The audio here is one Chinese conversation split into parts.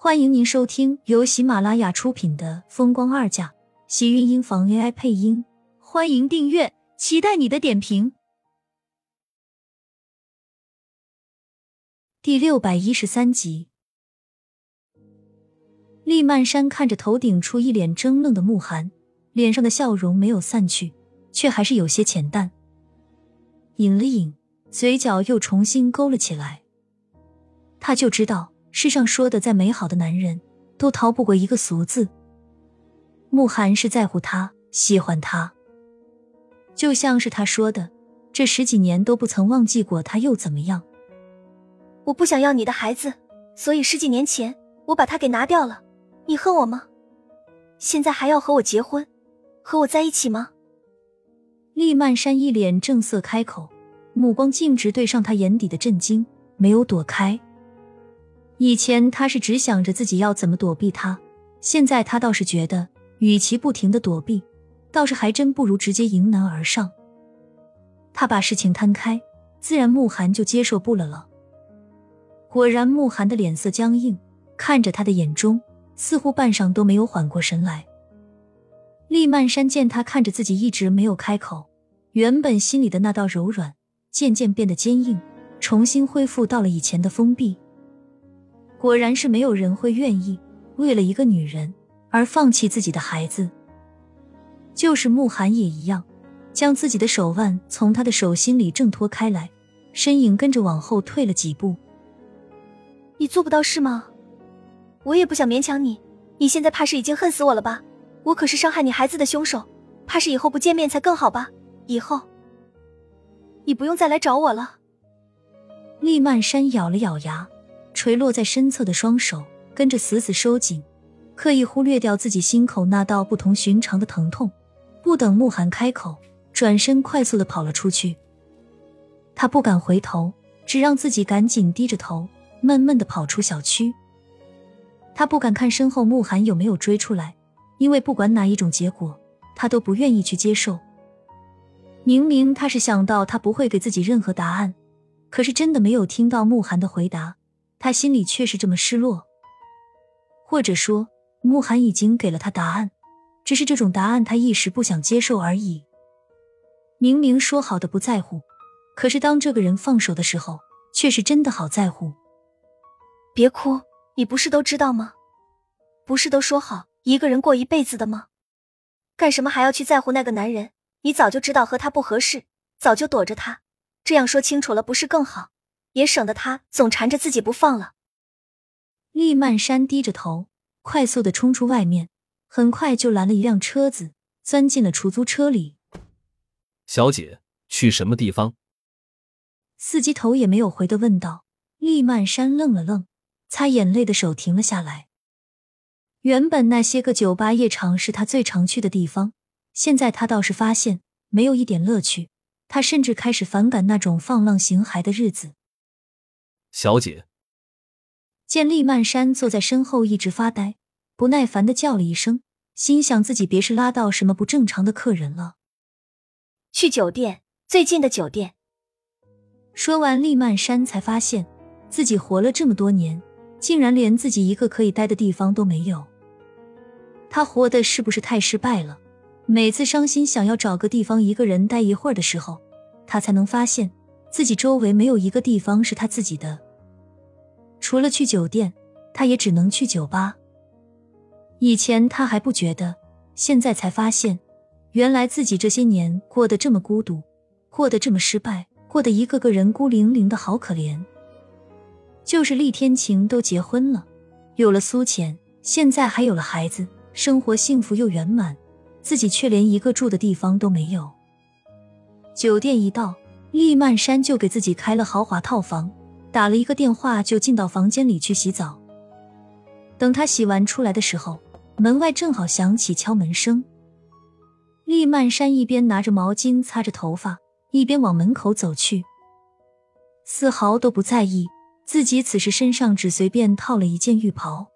欢迎您收听由喜马拉雅出品的《风光二嫁》，喜运音房 AI 配音。欢迎订阅，期待你的点评。第六百一十三集，厉曼山看着头顶处一脸怔愣的慕寒，脸上的笑容没有散去，却还是有些浅淡。饮了饮，嘴角又重新勾了起来。他就知道。世上说的再美好的男人，都逃不过一个“俗”字。慕寒是在乎他，喜欢他，就像是他说的，这十几年都不曾忘记过他，又怎么样？我不想要你的孩子，所以十几年前我把他给拿掉了。你恨我吗？现在还要和我结婚，和我在一起吗？厉曼山一脸正色开口，目光径直对上他眼底的震惊，没有躲开。以前他是只想着自己要怎么躲避他，现在他倒是觉得，与其不停的躲避，倒是还真不如直接迎难而上。他把事情摊开，自然慕寒就接受不了了。果然，慕寒的脸色僵硬，看着他的眼中似乎半晌都没有缓过神来。厉曼山见他看着自己一直没有开口，原本心里的那道柔软渐渐变得坚硬，重新恢复到了以前的封闭。果然是没有人会愿意为了一个女人而放弃自己的孩子。就是慕寒也一样，将自己的手腕从他的手心里挣脱开来，身影跟着往后退了几步。你做不到是吗？我也不想勉强你。你现在怕是已经恨死我了吧？我可是伤害你孩子的凶手，怕是以后不见面才更好吧？以后你不用再来找我了。厉曼山咬了咬牙。垂落在身侧的双手跟着死死收紧，刻意忽略掉自己心口那道不同寻常的疼痛。不等慕寒开口，转身快速的跑了出去。他不敢回头，只让自己赶紧低着头，闷闷的跑出小区。他不敢看身后慕寒有没有追出来，因为不管哪一种结果，他都不愿意去接受。明明他是想到他不会给自己任何答案，可是真的没有听到慕寒的回答。他心里却是这么失落，或者说，慕寒已经给了他答案，只是这种答案他一时不想接受而已。明明说好的不在乎，可是当这个人放手的时候，却是真的好在乎。别哭，你不是都知道吗？不是都说好一个人过一辈子的吗？干什么还要去在乎那个男人？你早就知道和他不合适，早就躲着他。这样说清楚了，不是更好？也省得他总缠着自己不放了。厉曼山低着头，快速的冲出外面，很快就拦了一辆车子，钻进了出租车里。小姐，去什么地方？司机头也没有回的问道。厉曼山愣了愣，擦眼泪的手停了下来。原本那些个酒吧夜场是他最常去的地方，现在他倒是发现没有一点乐趣，他甚至开始反感那种放浪形骸的日子。小姐，见厉曼山坐在身后一直发呆，不耐烦的叫了一声，心想自己别是拉到什么不正常的客人了。去酒店，最近的酒店。说完，厉曼山才发现自己活了这么多年，竟然连自己一个可以待的地方都没有。他活的是不是太失败了？每次伤心想要找个地方一个人待一会儿的时候，他才能发现。自己周围没有一个地方是他自己的，除了去酒店，他也只能去酒吧。以前他还不觉得，现在才发现，原来自己这些年过得这么孤独，过得这么失败，过得一个个人孤零零的好可怜。就是厉天晴都结婚了，有了苏浅，现在还有了孩子，生活幸福又圆满，自己却连一个住的地方都没有。酒店一到。厉曼山就给自己开了豪华套房，打了一个电话就进到房间里去洗澡。等他洗完出来的时候，门外正好响起敲门声。厉曼山一边拿着毛巾擦着头发，一边往门口走去，丝毫都不在意自己此时身上只随便套了一件浴袍。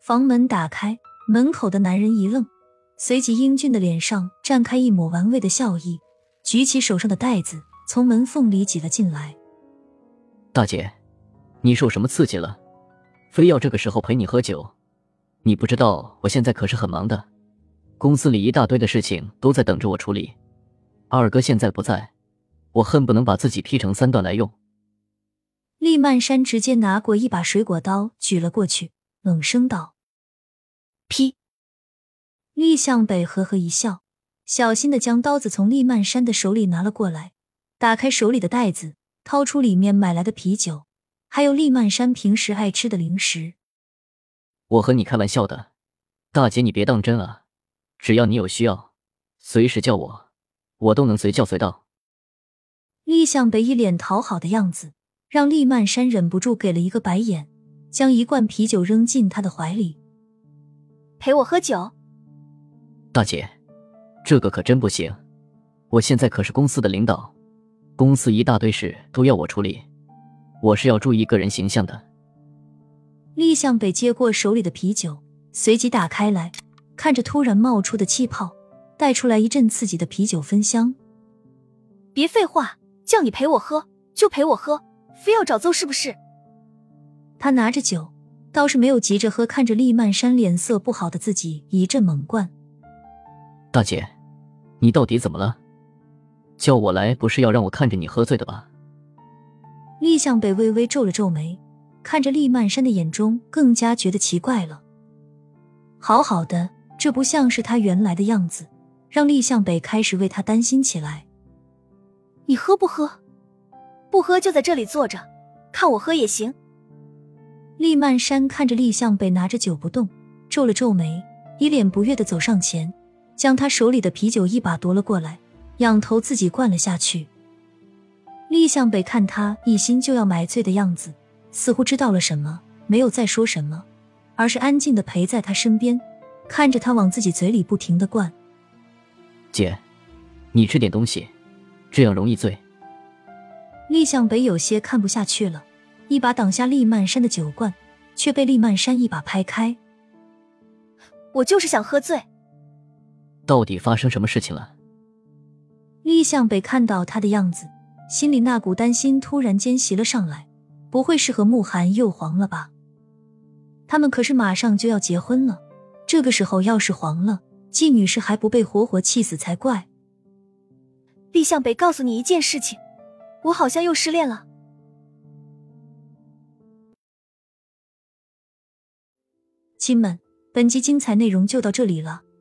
房门打开，门口的男人一愣，随即英俊的脸上绽开一抹玩味的笑意。举起手上的袋子，从门缝里挤了进来。大姐，你受什么刺激了？非要这个时候陪你喝酒，你不知道我现在可是很忙的，公司里一大堆的事情都在等着我处理。二哥现在不在，我恨不能把自己劈成三段来用。厉曼山直接拿过一把水果刀举了过去，冷声道：“劈！”厉向北呵呵一笑，小心的将刀子从厉曼山的手里拿了过来，打开手里的袋子，掏出里面买来的啤酒，还有厉曼山平时爱吃的零食。我和你开玩笑的，大姐你别当真啊！只要你有需要，随时叫我，我都能随叫随到。厉向北一脸讨好的样子。让厉曼山忍不住给了一个白眼，将一罐啤酒扔进他的怀里。陪我喝酒，大姐，这个可真不行。我现在可是公司的领导，公司一大堆事都要我处理，我是要注意个人形象的。厉向北接过手里的啤酒，随即打开来，看着突然冒出的气泡，带出来一阵刺激的啤酒芬香。别废话，叫你陪我喝就陪我喝。非要找揍是不是？他拿着酒，倒是没有急着喝。看着厉曼山脸色不好的自己，一阵猛灌。大姐，你到底怎么了？叫我来不是要让我看着你喝醉的吧？厉向北微微皱了皱眉，看着厉曼山的眼中更加觉得奇怪了。好好的，这不像是他原来的样子，让厉向北开始为他担心起来。你喝不喝？不喝就在这里坐着，看我喝也行。厉曼山看着厉向北拿着酒不动，皱了皱眉，一脸不悦的走上前，将他手里的啤酒一把夺了过来，仰头自己灌了下去。厉向北看他一心就要买醉的样子，似乎知道了什么，没有再说什么，而是安静的陪在他身边，看着他往自己嘴里不停的灌。姐，你吃点东西，这样容易醉。厉向北有些看不下去了，一把挡下厉曼山的酒罐，却被厉曼山一把拍开。我就是想喝醉。到底发生什么事情了？厉向北看到他的样子，心里那股担心突然间袭了上来，不会是和慕寒又黄了吧？他们可是马上就要结婚了，这个时候要是黄了，季女士还不被活活气死才怪。厉向北，告诉你一件事情。我好像又失恋了。亲们，本集精彩内容就到这里了，